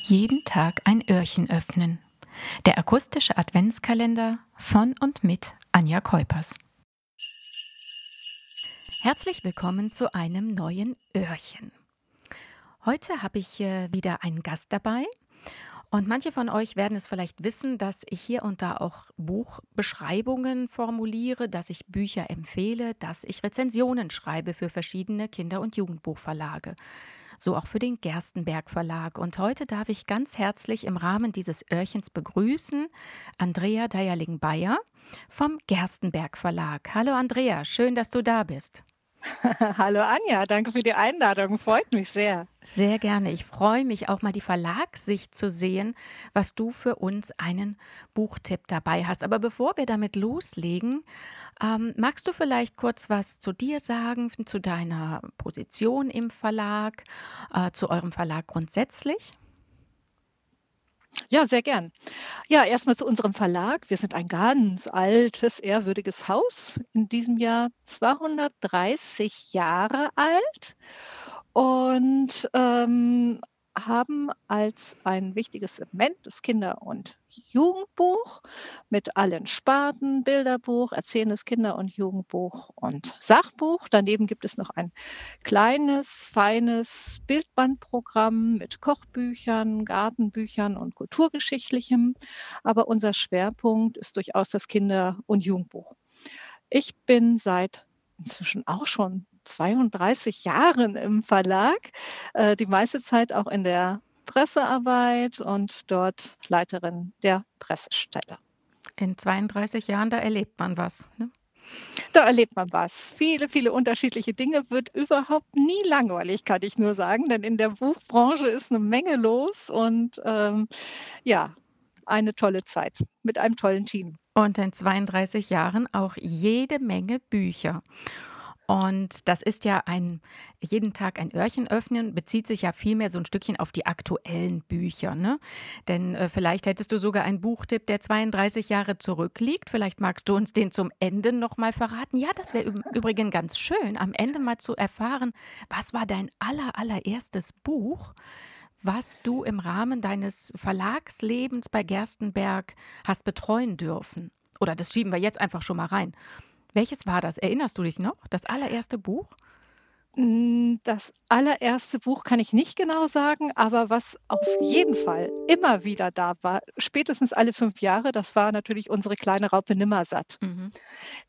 Jeden Tag ein Öhrchen öffnen. Der akustische Adventskalender von und mit Anja Keupers. Herzlich willkommen zu einem neuen Öhrchen. Heute habe ich äh, wieder einen Gast dabei. Und manche von euch werden es vielleicht wissen, dass ich hier und da auch Buchbeschreibungen formuliere, dass ich Bücher empfehle, dass ich Rezensionen schreibe für verschiedene Kinder- und Jugendbuchverlage so auch für den Gerstenberg Verlag. Und heute darf ich ganz herzlich im Rahmen dieses Öhrchens begrüßen Andrea Deierling-Bayer vom Gerstenberg Verlag. Hallo Andrea, schön, dass du da bist. Hallo Anja, danke für die Einladung. Freut mich sehr. Sehr gerne. Ich freue mich auch mal die Verlagssicht zu sehen, was du für uns einen Buchtipp dabei hast. Aber bevor wir damit loslegen, ähm, magst du vielleicht kurz was zu dir sagen, zu deiner Position im Verlag, äh, zu eurem Verlag grundsätzlich? Ja, sehr gern. Ja, erstmal zu unserem Verlag. Wir sind ein ganz altes, ehrwürdiges Haus, in diesem Jahr 230 Jahre alt und ähm, haben als ein wichtiges Segment das Kinder- und Jugendbuch mit allen Sparten, Bilderbuch, erzählendes Kinder- und Jugendbuch und Sachbuch. Daneben gibt es noch ein kleines, feines Bildbandprogramm mit Kochbüchern, Gartenbüchern und kulturgeschichtlichem. Aber unser Schwerpunkt ist durchaus das Kinder- und Jugendbuch. Ich bin seit inzwischen auch schon 32 Jahren im Verlag, äh, die meiste Zeit auch in der Pressearbeit und dort Leiterin der Pressestelle. In 32 Jahren, da erlebt man was. Ne? Da erlebt man was. Viele, viele unterschiedliche Dinge wird überhaupt nie langweilig, kann ich nur sagen, denn in der Buchbranche ist eine Menge los und ähm, ja, eine tolle Zeit mit einem tollen Team. Und in 32 Jahren auch jede Menge Bücher. Und das ist ja ein jeden Tag ein Öhrchen öffnen, bezieht sich ja vielmehr so ein Stückchen auf die aktuellen Bücher. Ne? Denn äh, vielleicht hättest du sogar einen Buchtipp, der 32 Jahre zurückliegt. Vielleicht magst du uns den zum Ende nochmal verraten. Ja, das wäre übrigens ganz schön, am Ende mal zu erfahren, was war dein aller, allererstes Buch, was du im Rahmen deines Verlagslebens bei Gerstenberg hast betreuen dürfen. Oder das schieben wir jetzt einfach schon mal rein. Welches war das? Erinnerst du dich noch? Das allererste Buch? Hm, das allererste Buch kann ich nicht genau sagen, aber was auf jeden Fall immer wieder da war, spätestens alle fünf Jahre, das war natürlich unsere kleine Raupe Nimmersatt, Mhm.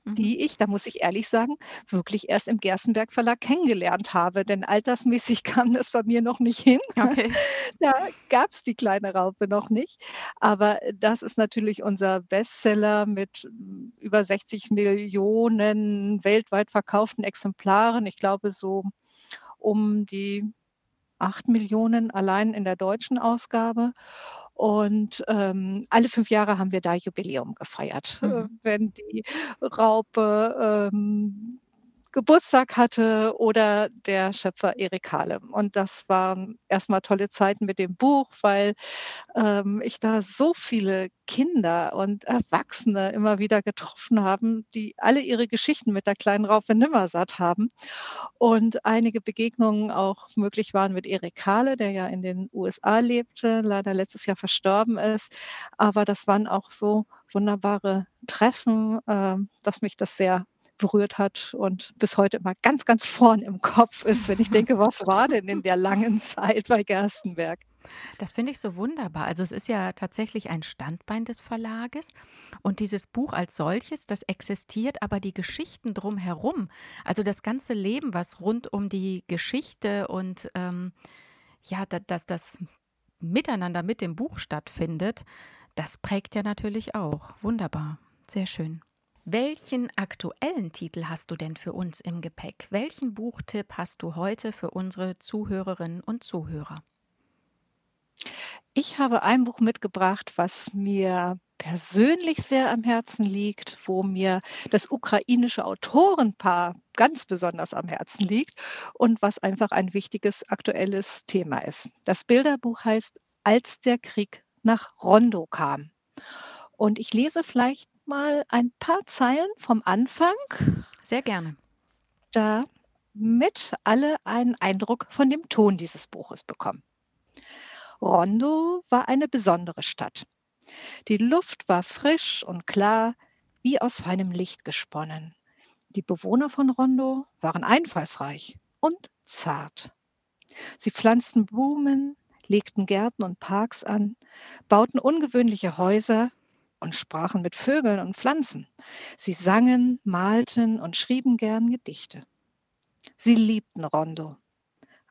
Mhm. die ich, da muss ich ehrlich sagen, wirklich erst im Gerstenberg Verlag kennengelernt habe, denn altersmäßig kam das bei mir noch nicht hin. Okay. Da gab es die kleine Raupe noch nicht. Aber das ist natürlich unser Bestseller mit hm, über 60 Millionen weltweit verkauften Exemplaren. Ich glaube, so um die 8 Millionen allein in der deutschen Ausgabe. Und ähm, alle fünf Jahre haben wir da Jubiläum gefeiert. Mhm. Äh, wenn die Raupe ähm, Geburtstag hatte oder der Schöpfer Erik Halem. Und das waren erstmal tolle Zeiten mit dem Buch, weil ähm, ich da so viele Kinder und Erwachsene immer wieder getroffen haben, die alle ihre Geschichten mit der kleinen Raupe Nimmersatt haben. Und einige Begegnungen auch möglich waren mit Erik Hahle, der ja in den USA lebte, leider letztes Jahr verstorben ist. Aber das waren auch so wunderbare Treffen, äh, dass mich das sehr berührt hat und bis heute immer ganz, ganz vorn im Kopf ist, wenn ich denke, was war denn in der langen Zeit bei Gerstenberg? Das finde ich so wunderbar. Also es ist ja tatsächlich ein Standbein des Verlages und dieses Buch als solches, das existiert, aber die Geschichten drumherum, also das ganze Leben, was rund um die Geschichte und ähm, ja, das, das Miteinander mit dem Buch stattfindet, das prägt ja natürlich auch. Wunderbar, sehr schön. Welchen aktuellen Titel hast du denn für uns im Gepäck? Welchen Buchtipp hast du heute für unsere Zuhörerinnen und Zuhörer? Ich habe ein Buch mitgebracht, was mir persönlich sehr am Herzen liegt, wo mir das ukrainische Autorenpaar ganz besonders am Herzen liegt und was einfach ein wichtiges aktuelles Thema ist. Das Bilderbuch heißt Als der Krieg nach Rondo kam. Und ich lese vielleicht mal ein paar Zeilen vom Anfang. Sehr gerne. Damit alle einen Eindruck von dem Ton dieses Buches bekommen. Rondo war eine besondere Stadt. Die Luft war frisch und klar, wie aus feinem Licht gesponnen. Die Bewohner von Rondo waren einfallsreich und zart. Sie pflanzten Blumen, legten Gärten und Parks an, bauten ungewöhnliche Häuser und sprachen mit Vögeln und Pflanzen. Sie sangen, malten und schrieben gern Gedichte. Sie liebten Rondo.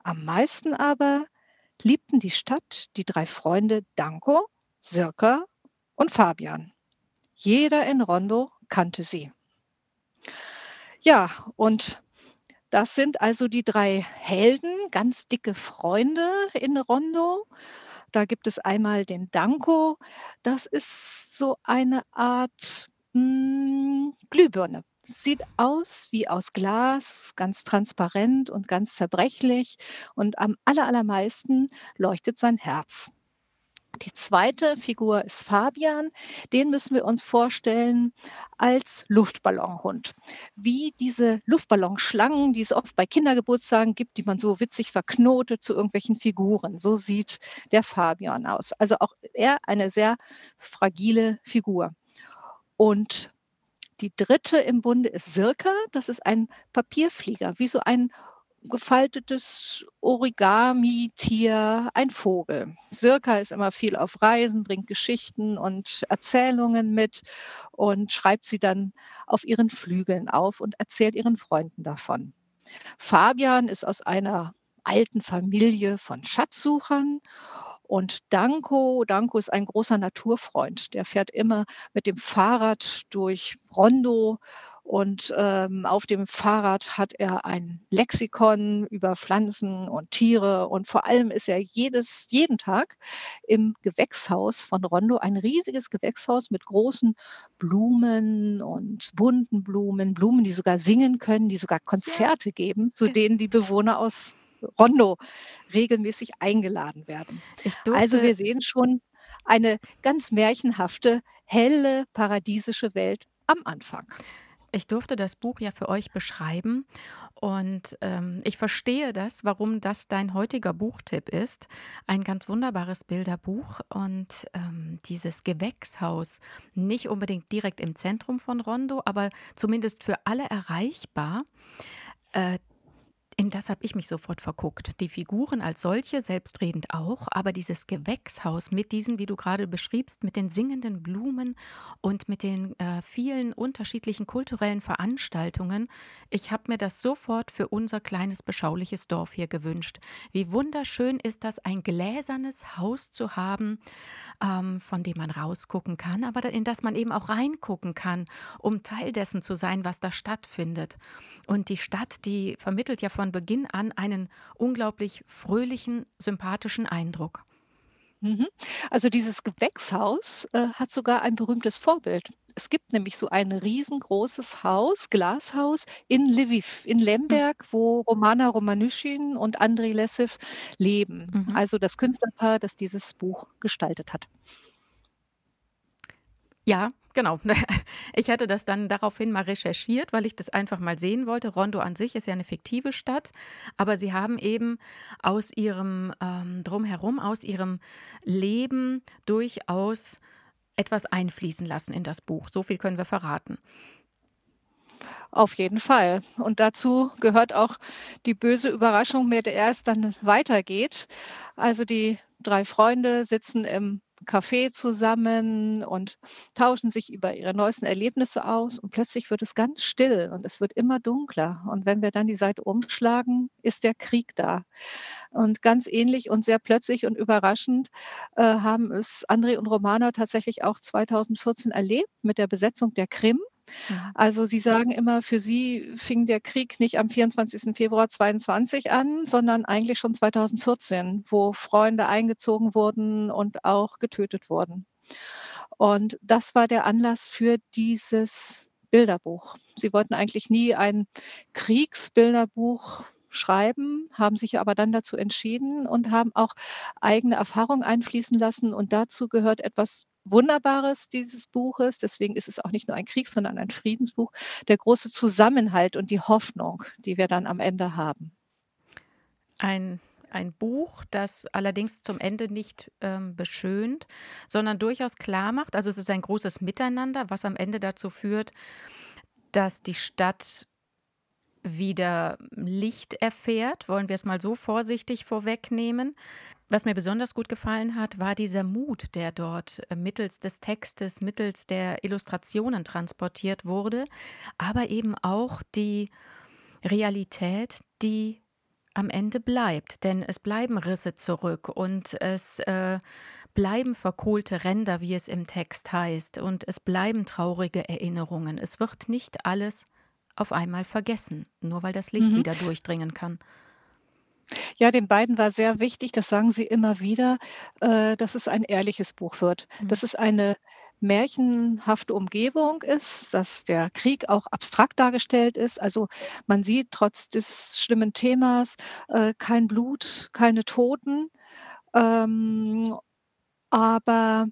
Am meisten aber liebten die Stadt die drei Freunde Danko, Sirka und Fabian. Jeder in Rondo kannte sie. Ja, und das sind also die drei Helden, ganz dicke Freunde in Rondo. Da gibt es einmal den Danko. Das ist so eine Art hm, Glühbirne. Sieht aus wie aus Glas, ganz transparent und ganz zerbrechlich. Und am allermeisten leuchtet sein Herz. Die zweite Figur ist Fabian. Den müssen wir uns vorstellen als Luftballonhund. Wie diese Luftballonschlangen, die es oft bei Kindergeburtstagen gibt, die man so witzig verknotet zu irgendwelchen Figuren. So sieht der Fabian aus. Also auch er eine sehr fragile Figur. Und die dritte im Bunde ist Sirka. Das ist ein Papierflieger, wie so ein gefaltetes Origami-Tier, ein Vogel. Sirka ist immer viel auf Reisen, bringt Geschichten und Erzählungen mit und schreibt sie dann auf ihren Flügeln auf und erzählt ihren Freunden davon. Fabian ist aus einer alten Familie von Schatzsuchern und Danko, Danko ist ein großer Naturfreund. Der fährt immer mit dem Fahrrad durch Rondo und ähm, auf dem Fahrrad hat er ein Lexikon über Pflanzen und Tiere. Und vor allem ist er jedes, jeden Tag im Gewächshaus von Rondo, ein riesiges Gewächshaus mit großen Blumen und bunten Blumen, Blumen, die sogar singen können, die sogar Konzerte geben, zu denen die Bewohner aus Rondo regelmäßig eingeladen werden. also wir sehen schon eine ganz märchenhafte, helle, paradiesische Welt am Anfang. Ich durfte das Buch ja für euch beschreiben und ähm, ich verstehe das, warum das dein heutiger Buchtipp ist. Ein ganz wunderbares Bilderbuch und ähm, dieses Gewächshaus, nicht unbedingt direkt im Zentrum von Rondo, aber zumindest für alle erreichbar. Äh, in das habe ich mich sofort verguckt. Die Figuren als solche, selbstredend auch, aber dieses Gewächshaus mit diesen, wie du gerade beschriebst, mit den singenden Blumen und mit den äh, vielen unterschiedlichen kulturellen Veranstaltungen, ich habe mir das sofort für unser kleines, beschauliches Dorf hier gewünscht. Wie wunderschön ist das, ein gläsernes Haus zu haben, ähm, von dem man rausgucken kann, aber in das man eben auch reingucken kann, um Teil dessen zu sein, was da stattfindet. Und die Stadt, die vermittelt ja von Beginn an einen unglaublich fröhlichen, sympathischen Eindruck. Mhm. Also dieses Gewächshaus äh, hat sogar ein berühmtes Vorbild. Es gibt nämlich so ein riesengroßes Haus, Glashaus in Lviv, in Lemberg, wo Romana Romanuschin und Andrei Lessev leben. Mhm. Also das Künstlerpaar, das dieses Buch gestaltet hat. Ja, genau. Ich hatte das dann daraufhin mal recherchiert, weil ich das einfach mal sehen wollte. Rondo an sich ist ja eine fiktive Stadt, aber sie haben eben aus ihrem ähm, Drumherum, aus ihrem Leben durchaus etwas einfließen lassen in das Buch. So viel können wir verraten. Auf jeden Fall. Und dazu gehört auch die böse Überraschung, mit der es dann weitergeht. Also die drei Freunde sitzen im Café zusammen und tauschen sich über ihre neuesten Erlebnisse aus. Und plötzlich wird es ganz still und es wird immer dunkler. Und wenn wir dann die Seite umschlagen, ist der Krieg da. Und ganz ähnlich und sehr plötzlich und überraschend äh, haben es André und Romana tatsächlich auch 2014 erlebt mit der Besetzung der Krim. Mhm. Also Sie sagen immer, für Sie fing der Krieg nicht am 24. Februar 22 an, sondern eigentlich schon 2014, wo Freunde eingezogen wurden und auch getötet wurden. Und das war der Anlass für dieses Bilderbuch. Sie wollten eigentlich nie ein Kriegsbilderbuch schreiben, haben sich aber dann dazu entschieden und haben auch eigene Erfahrungen einfließen lassen. Und dazu gehört etwas Wunderbares dieses Buches, deswegen ist es auch nicht nur ein Kriegs-, sondern ein Friedensbuch, der große Zusammenhalt und die Hoffnung, die wir dann am Ende haben. Ein ein Buch, das allerdings zum Ende nicht ähm, beschönt, sondern durchaus klar macht, also es ist ein großes Miteinander, was am Ende dazu führt, dass die Stadt wieder Licht erfährt, wollen wir es mal so vorsichtig vorwegnehmen. Was mir besonders gut gefallen hat, war dieser Mut, der dort äh, mittels des Textes, mittels der Illustrationen transportiert wurde, aber eben auch die Realität, die am Ende bleibt. Denn es bleiben Risse zurück und es äh, bleiben verkohlte Ränder, wie es im Text heißt, und es bleiben traurige Erinnerungen. Es wird nicht alles auf einmal vergessen, nur weil das Licht Mhm. wieder durchdringen kann. Ja, den beiden war sehr wichtig, das sagen sie immer wieder, äh, dass es ein ehrliches Buch wird. Mhm. Dass es eine märchenhafte Umgebung ist, dass der Krieg auch abstrakt dargestellt ist. Also, man sieht trotz des schlimmen Themas, äh, kein Blut, keine Toten, ähm, aber,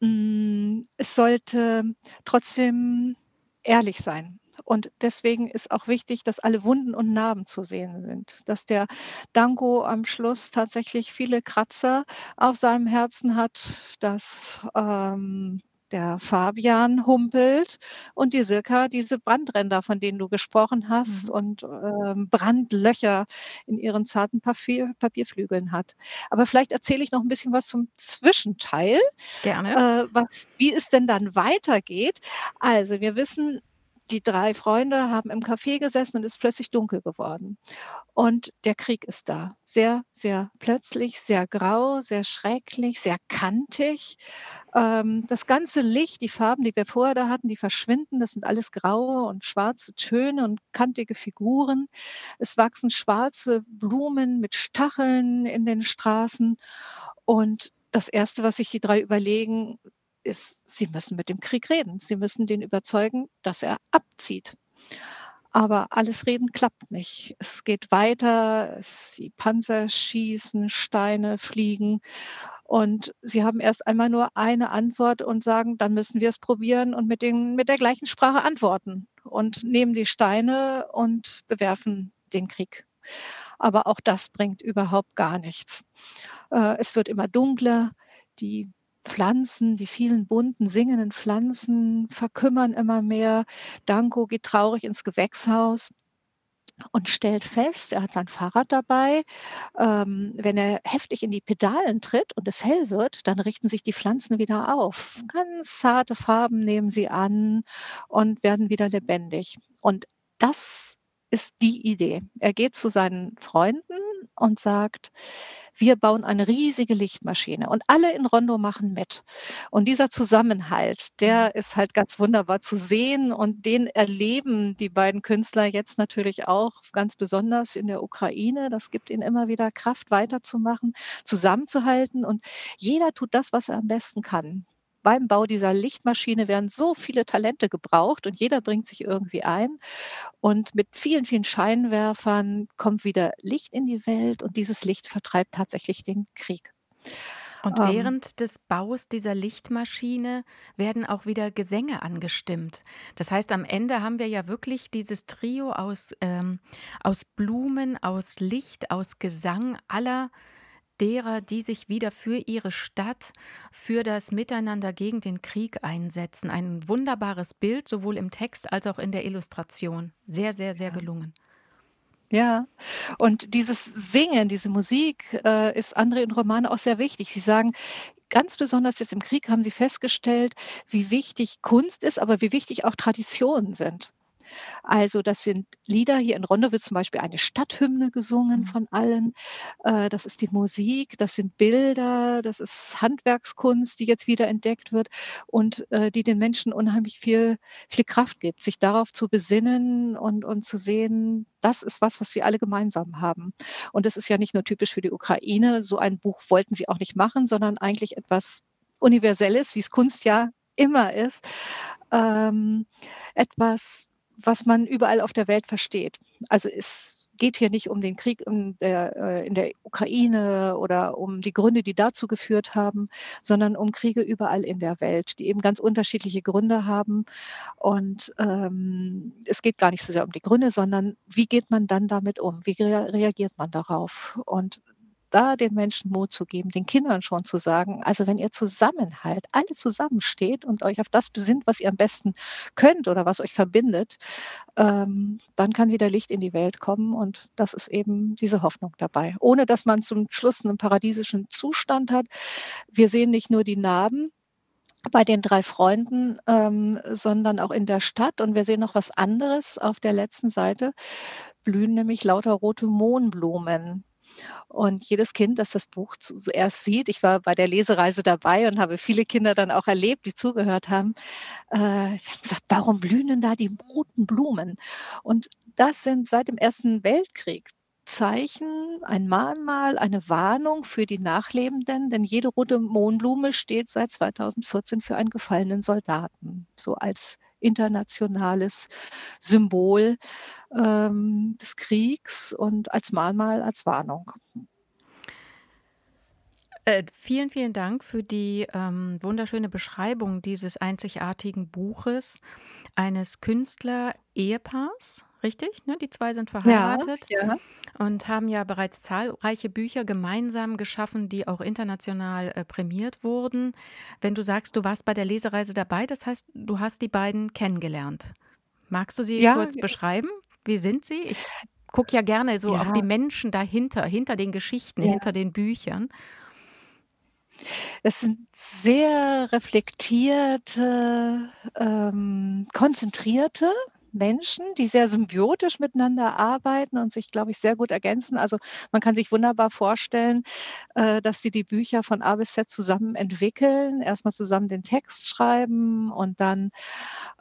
hm, es sollte trotzdem ehrlich sein. Und deswegen ist auch wichtig, dass alle Wunden und Narben zu sehen sind, dass der Dango am Schluss tatsächlich viele Kratzer auf seinem Herzen hat, dass, ähm, der Fabian humpelt und die Silka diese Brandränder, von denen du gesprochen hast Mhm. und, ähm, Brandlöcher in ihren zarten Papier Papierflügeln hat. Aber vielleicht erzähle ich noch 'n bisschen was zum Zwischenteil, Gerne. äh, was wie es denn dann weitergeht. Also, wir wissen, die 3 Freunde haben im Café gesessen und es ist plötzlich dunkel geworden. Und der Krieg ist da. Sehr, sehr plötzlich, sehr grau, sehr schrecklich, sehr kantig. Ähm, das ganze Licht, die Farben, die wir vorher da hatten, die verschwinden. Das sind alles graue und schwarze Töne und kantige Figuren. Es wachsen schwarze Blumen mit Stacheln in den Straßen. Und das Erste, was sich die 3 überlegen, ist, sie müssen mit dem Krieg reden. Sie müssen den überzeugen, dass er abzieht. Aber alles Reden klappt nicht. Es geht weiter, die Panzer schießen, Steine fliegen und sie haben erst einmal nur eine Antwort und sagen: „Dann müssen wir es probieren und mit den mit der gleichen Sprache antworten“ und nehmen die Steine und bewerfen den Krieg. Aber auch das bringt überhaupt gar nichts. Äh, es wird immer dunkler, die Pflanzen, die vielen bunten singenden Pflanzen verkümmern immer mehr. Danko geht traurig ins Gewächshaus und stellt fest, er hat sein Fahrrad dabei, ähm, wenn er heftig in die Pedalen tritt und es hell wird, dann richten sich die Pflanzen wieder auf. Ganz zarte Farben nehmen sie an und werden wieder lebendig. Und das ist die Idee. Er geht zu seinen Freunden und sagt: „Wir bauen eine riesige Lichtmaschine und alle in Rondo machen mit.“ Und dieser Zusammenhalt, Mhm. der ist halt ganz wunderbar zu sehen und den erleben die beiden Künstler jetzt natürlich auch ganz besonders in der Ukraine. Das gibt ihnen immer wieder Kraft, weiterzumachen, zusammenzuhalten und jeder tut das, was er am besten kann. Beim Bau dieser Lichtmaschine werden so viele Talente gebraucht und jeder bringt sich irgendwie ein. Und mit vielen, vielen Scheinwerfern kommt wieder Licht in die Welt und dieses Licht vertreibt tatsächlich den Krieg. Und Ähm, während des Baus dieser Lichtmaschine werden auch wieder Gesänge angestimmt. Das heißt, am Ende haben wir ja wirklich dieses Trio aus, ähm, aus Blumen, aus Licht, aus Gesang aller derer, die sich wieder für ihre Stadt, für das Miteinander gegen den Krieg einsetzen. Ein wunderbares Bild, sowohl im Text als auch in der Illustration. Sehr, sehr, sehr gelungen. Ja, und dieses Singen, diese Musik, äh, ist André und Romane auch sehr wichtig. Sie sagen, ganz besonders jetzt im Krieg haben sie festgestellt, wie wichtig Kunst ist, aber wie wichtig auch Traditionen sind. Also, das sind Lieder hier in Rondo wird zum Beispiel eine Stadthymne gesungen Mhm. von allen. Äh, das ist die Musik, das sind Bilder, das ist Handwerkskunst, die jetzt wieder entdeckt wird und, äh, die den Menschen unheimlich viel viel Kraft gibt, sich darauf zu besinnen und und zu sehen, das ist was, was wir alle gemeinsam haben. Und das ist ja nicht nur typisch für die Ukraine. So ein Buch wollten sie auch nicht machen, sondern eigentlich etwas Universelles, wie's Kunst ja immer ist. Ähm, etwas, was man überall auf der Welt versteht. Also, es geht hier nicht um den Krieg in der äh, in der Ukraine oder um die Gründe, die dazu geführt haben, sondern um Kriege überall in der Welt, die eben ganz unterschiedliche Gründe haben. Und, ähm, es geht gar nicht so sehr um die Gründe, sondern wie geht man dann damit um? Wie rea reagiert man darauf? Und da den Menschen Mut zu geben, den Kindern schon zu sagen, also wenn ihr Zusammenhalt, alle zusammensteht und euch auf das besinnt, was ihr am besten könnt oder was euch verbindet, ähm, dann kann wieder Licht in die Welt kommen und das ist eben diese Hoffnung dabei. Ohne dass man zum Schluss einen paradiesischen Zustand hat. Wir sehen nicht nur die Narben, bei den drei Freunden, ähm, sondern auch in der Stadt. Und wir sehen noch was anderes. Auf der letzten Seite blühen nämlich lauter rote Mohnblumen. Und jedes Kind, das das Buch zuerst sieht, ich war bei der Lesereise dabei und habe viele Kinder dann auch erlebt, die zugehört haben. Äh, ich habe gesagt, warum blühen da die roten Blumen? Und das sind seit dem Ersten Weltkrieg Zeichen, ein Mahnmal, eine Warnung für die Nachlebenden, denn jede rote Mohnblume steht seit 2014 für einen gefallenen Soldaten, so als internationales Symbol ähm, des Kriegs und als Mahnmal, als Warnung. Äh, vielen, vielen Dank für die ähm, wunderschöne Beschreibung dieses einzigartigen Buches eines Künstler-Ehepaars, richtig? Ne? Die zwei sind verheiratet Ja, ja. Und haben ja bereits zahlreiche Bücher gemeinsam geschaffen, die auch international äh, prämiert wurden. Wenn du sagst, du warst bei der Lesereise dabei, das heißt, du hast die beiden kennengelernt. Magst du sie Ja, kurz beschreiben? Wie sind sie? Ich gucke ja gerne so auf die ja, Menschen dahinter, hinter den Geschichten, ja. hinter den Büchern. Es sind sehr reflektierte, ähm, konzentrierte Menschen, die sehr symbiotisch miteinander arbeiten und sich, glaube ich, sehr gut ergänzen. Also man kann sich wunderbar vorstellen, äh, dass sie die Bücher von A bis Z zusammen entwickeln, erstmal zusammen den Text schreiben und dann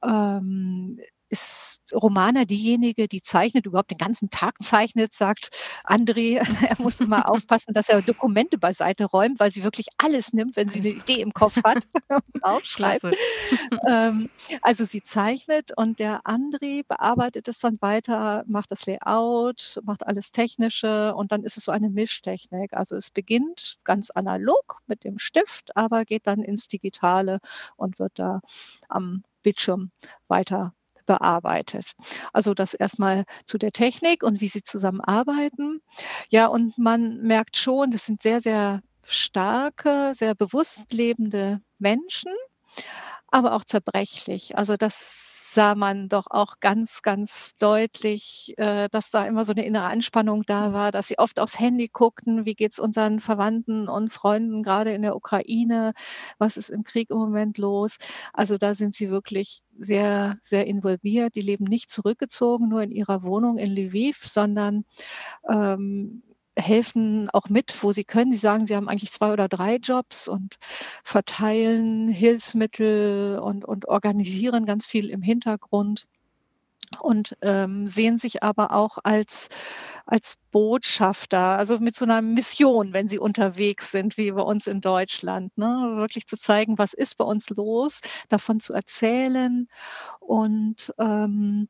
ähm, ist Romana diejenige, die zeichnet, überhaupt den ganzen Tag zeichnet, sagt André, er muss immer aufpassen, dass er Dokumente beiseite räumt, weil sie wirklich alles nimmt, wenn sie eine Idee im Kopf hat und aufschreibt. Ähm, also sie zeichnet und der André bearbeitet es dann weiter, macht das Layout, macht alles Technische und dann ist es so eine Mischtechnik. Also es beginnt ganz analog mit dem Stift, aber geht dann ins Digitale und wird da am Bildschirm weiter bearbeitet. Also das erstmal zu der Technik und wie sie zusammenarbeiten. Ja, und man merkt schon, das sind sehr, sehr starke, sehr bewusst lebende Menschen, aber auch zerbrechlich. Also das sah man doch auch ganz, ganz deutlich, äh, dass da immer so eine innere Anspannung da war, dass sie oft aufs Handy guckten, wie geht's unseren Verwandten und Freunden gerade in der Ukraine, was ist im Krieg im Moment los? Also da sind sie wirklich sehr, sehr involviert. Die leben nicht zurückgezogen, nur in ihrer Wohnung in Lviv, sondern ähm, helfen auch mit, wo sie können. Sie sagen, sie haben eigentlich zwei oder drei Jobs und verteilen Hilfsmittel und, und organisieren ganz viel im Hintergrund und ähm, sehen sich aber auch als, als Botschafter, also mit so einer Mission, wenn sie unterwegs sind, wie bei uns in Deutschland. Ne? Wirklich zu zeigen, was ist bei uns los, davon zu erzählen und ähm,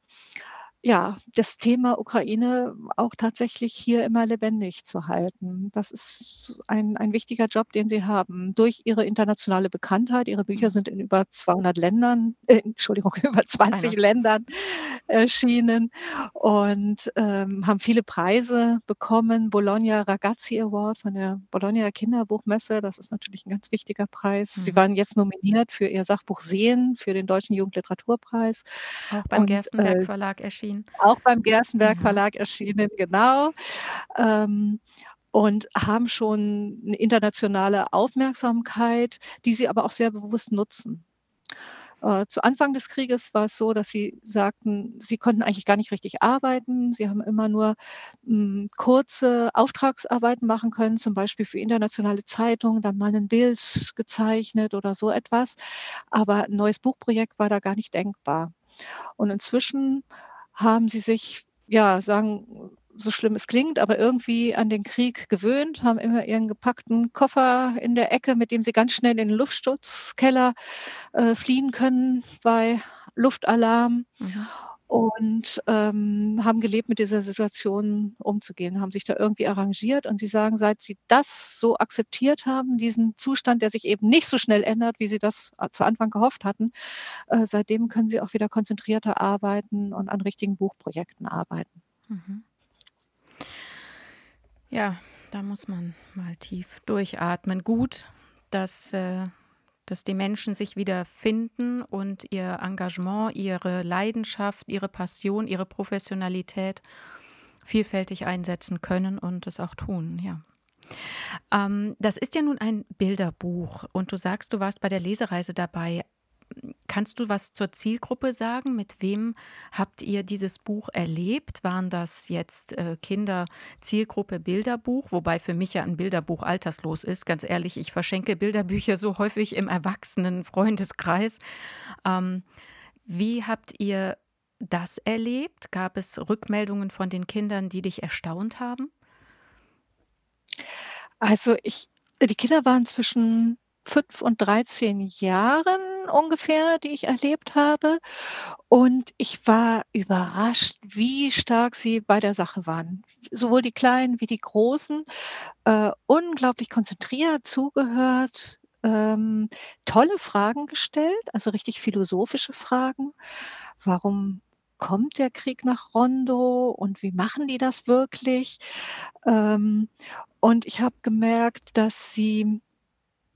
ja, das Thema Ukraine auch tatsächlich hier immer lebendig zu halten. Das ist ein, ein wichtiger Job, den Sie haben. Durch Ihre internationale Bekanntheit, Ihre Bücher Mhm. sind in über 200 Ländern, äh, Entschuldigung, über 20 200. Ländern erschienen und ähm, haben viele Preise bekommen. Bologna Ragazzi Award von der Bologna Kinderbuchmesse, das ist natürlich ein ganz wichtiger Preis. Sie Mhm. waren jetzt nominiert für Ihr Sachbuch Sehen für den Deutschen Jugendliteraturpreis Auch beim und Gerstenberg äh, Verlag erschienen. Auch beim Gerstenberg Mhm. Verlag erschienen, genau. Ähm, und haben schon eine internationale Aufmerksamkeit, die sie aber auch sehr bewusst nutzen. Äh, zu Anfang des Krieges war es so, dass sie sagten, sie konnten eigentlich gar nicht richtig arbeiten. Sie haben immer nur hm, kurze Auftragsarbeiten machen können, zum Beispiel für internationale Zeitungen, dann mal ein Bild gezeichnet oder so etwas. Aber ein neues Buchprojekt war da gar nicht denkbar. Und inzwischen haben sie sich, ja, sagen, so schlimm es klingt, aber irgendwie an den Krieg gewöhnt, haben immer ihren gepackten Koffer in der Ecke, mit dem sie ganz schnell in den Luftschutzkeller äh, fliehen können bei Luftalarm Mhm. Und ähm, haben gelebt, mit dieser Situation umzugehen, haben sich da irgendwie arrangiert und sie sagen, seit sie das so akzeptiert haben, diesen Zustand, der sich eben nicht so schnell ändert, wie sie das äh, zu Anfang gehofft hatten, äh, seitdem können sie auch wieder konzentrierter arbeiten und an richtigen Buchprojekten arbeiten. Mhm. Ja, da muss man mal tief durchatmen. Gut, dass, äh, dass die Menschen sich wieder finden und ihr Engagement, ihre Leidenschaft, ihre Passion, ihre Professionalität vielfältig einsetzen können und es auch tun, ja. Ähm, das ist ja nun ein Bilderbuch und du sagst, du warst bei der Lesereise dabei. Kannst du was zur Zielgruppe sagen? Mit wem habt ihr dieses Buch erlebt? Waren das jetzt äh, Kinder Zielgruppe Bilderbuch? Wobei für mich ja ein Bilderbuch alterslos ist. Ganz ehrlich, ich verschenke Bilderbücher so häufig im erwachsenen Freundeskreis. Ähm, wie habt ihr das erlebt? Gab es Rückmeldungen von den Kindern, die dich erstaunt haben? Also ich die Kinder waren zwischen 5 und 13 Jahren ungefähr, die ich erlebt habe. Und ich war überrascht, wie stark sie bei der Sache waren. Sowohl die Kleinen wie die Großen. Äh, unglaublich konzentriert zugehört, ähm, tolle Fragen gestellt, also richtig philosophische Fragen. Warum kommt der Krieg nach Rondo und wie machen die das wirklich? Ähm, und ich habe gemerkt, dass sie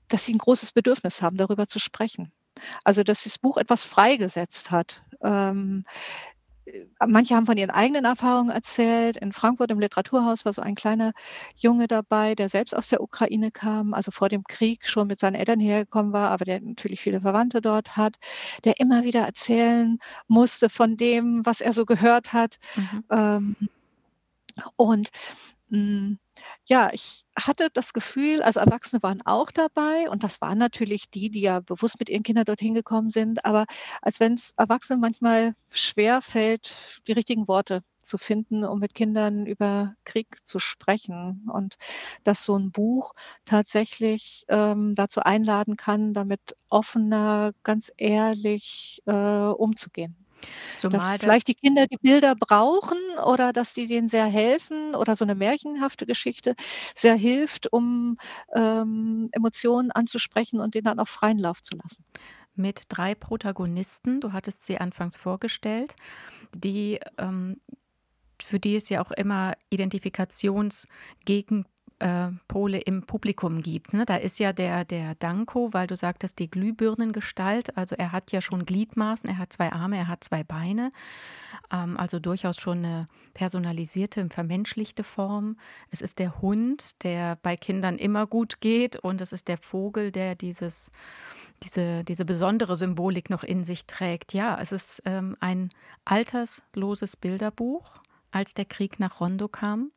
dass sie ein großes Bedürfnis haben, darüber zu sprechen. Also, dass das Buch etwas freigesetzt hat. Ähm, äh, manche haben von ihren eigenen Erfahrungen erzählt. In Frankfurt im Literaturhaus war so ein kleiner Junge dabei, der selbst aus der Ukraine kam, also vor dem Krieg schon mit seinen Eltern hergekommen war, aber der natürlich viele Verwandte dort hat, der immer wieder erzählen musste von dem, was er so gehört hat. Mhm. Ähm, und hm, ja, ich hatte das Gefühl, also Erwachsene waren auch dabei und das waren natürlich die, die ja bewusst mit ihren Kindern dorthin gekommen sind, aber als wenn es Erwachsenen manchmal schwer fällt, die richtigen Worte zu finden, um mit Kindern über Krieg zu sprechen und dass so ein Buch tatsächlich ähm, dazu einladen kann, damit offener, ganz ehrlich äh, umzugehen. Zumal dass vielleicht die Kinder die Bilder brauchen oder dass die denen sehr helfen oder so eine märchenhafte Geschichte sehr hilft, um, ähm, Emotionen anzusprechen und denen dann auch freien Lauf zu lassen. Mit drei Protagonisten, du hattest sie anfangs vorgestellt, die ähm, für die es ja auch immer Identifikationsgegen äh, Pole im Publikum gibt. Ne? Da ist ja der, der Danko, weil du sagtest, die Glühbirnengestalt. Also er hat ja schon Gliedmaßen, er hat zwei Arme, er hat zwei Beine. Ähm, also durchaus schon eine personalisierte, vermenschlichte Form. Es ist der Hund, der bei Kindern immer gut geht. Und es ist der Vogel, der dieses, diese, diese besondere Symbolik noch in sich trägt. Ja, es ist ähm, ein altersloses Bilderbuch, als der Krieg nach Rondo kam.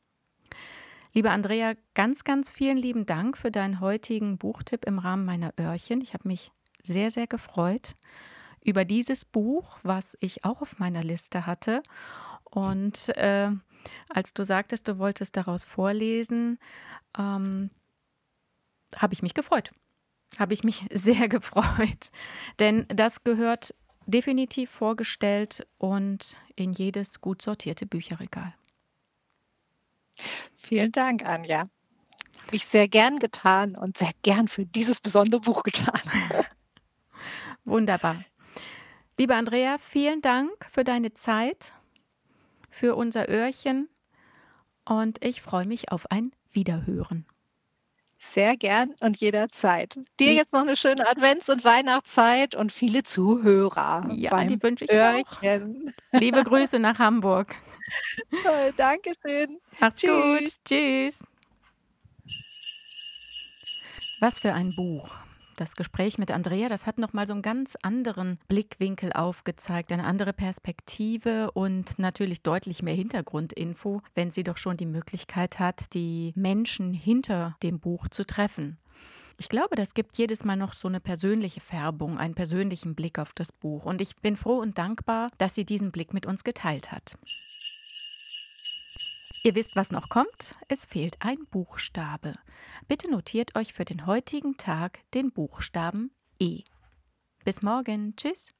Liebe Andrea, ganz, ganz vielen lieben Dank für deinen heutigen Buchtipp im Rahmen meiner Öhrchen. Ich habe mich sehr, sehr gefreut über dieses Buch, was ich auch auf meiner Liste hatte. Und äh, als du sagtest, du wolltest daraus vorlesen, ähm, habe ich mich gefreut. Habe ich mich sehr gefreut. Denn das gehört definitiv vorgestellt und in jedes gut sortierte Bücherregal. Vielen Dank, Anja. Habe ich sehr gern getan und sehr gern für dieses besondere Buch getan. Wunderbar. Liebe Andrea, vielen Dank für deine Zeit, für unser Öhrchen und ich freue mich auf ein Wiederhören. Sehr gern und jederzeit. Dir jetzt noch eine schöne Advents- und Weihnachtszeit und viele Zuhörer. Ja, die wünsche ich Öhrchen. auch. Liebe Grüße nach Hamburg. Toll, Dankeschön. Mach's Tschüss. gut. Tschüss. Was für ein Buch das Gespräch mit Andrea, das hat nochmal so einen ganz anderen Blickwinkel aufgezeigt, eine andere Perspektive und natürlich deutlich mehr Hintergrundinfo, wenn sie doch schon die Möglichkeit hat, die Menschen hinter dem Buch zu treffen. Ich glaube, das gibt jedes Mal noch so eine persönliche Färbung, einen persönlichen Blick auf das Buch. Und ich bin froh und dankbar, dass sie diesen Blick mit uns geteilt hat. Ihr wisst, was noch kommt? Es fehlt ein Buchstabe. Bitte notiert euch für den heutigen Tag den Buchstaben E. Bis morgen. Tschüss.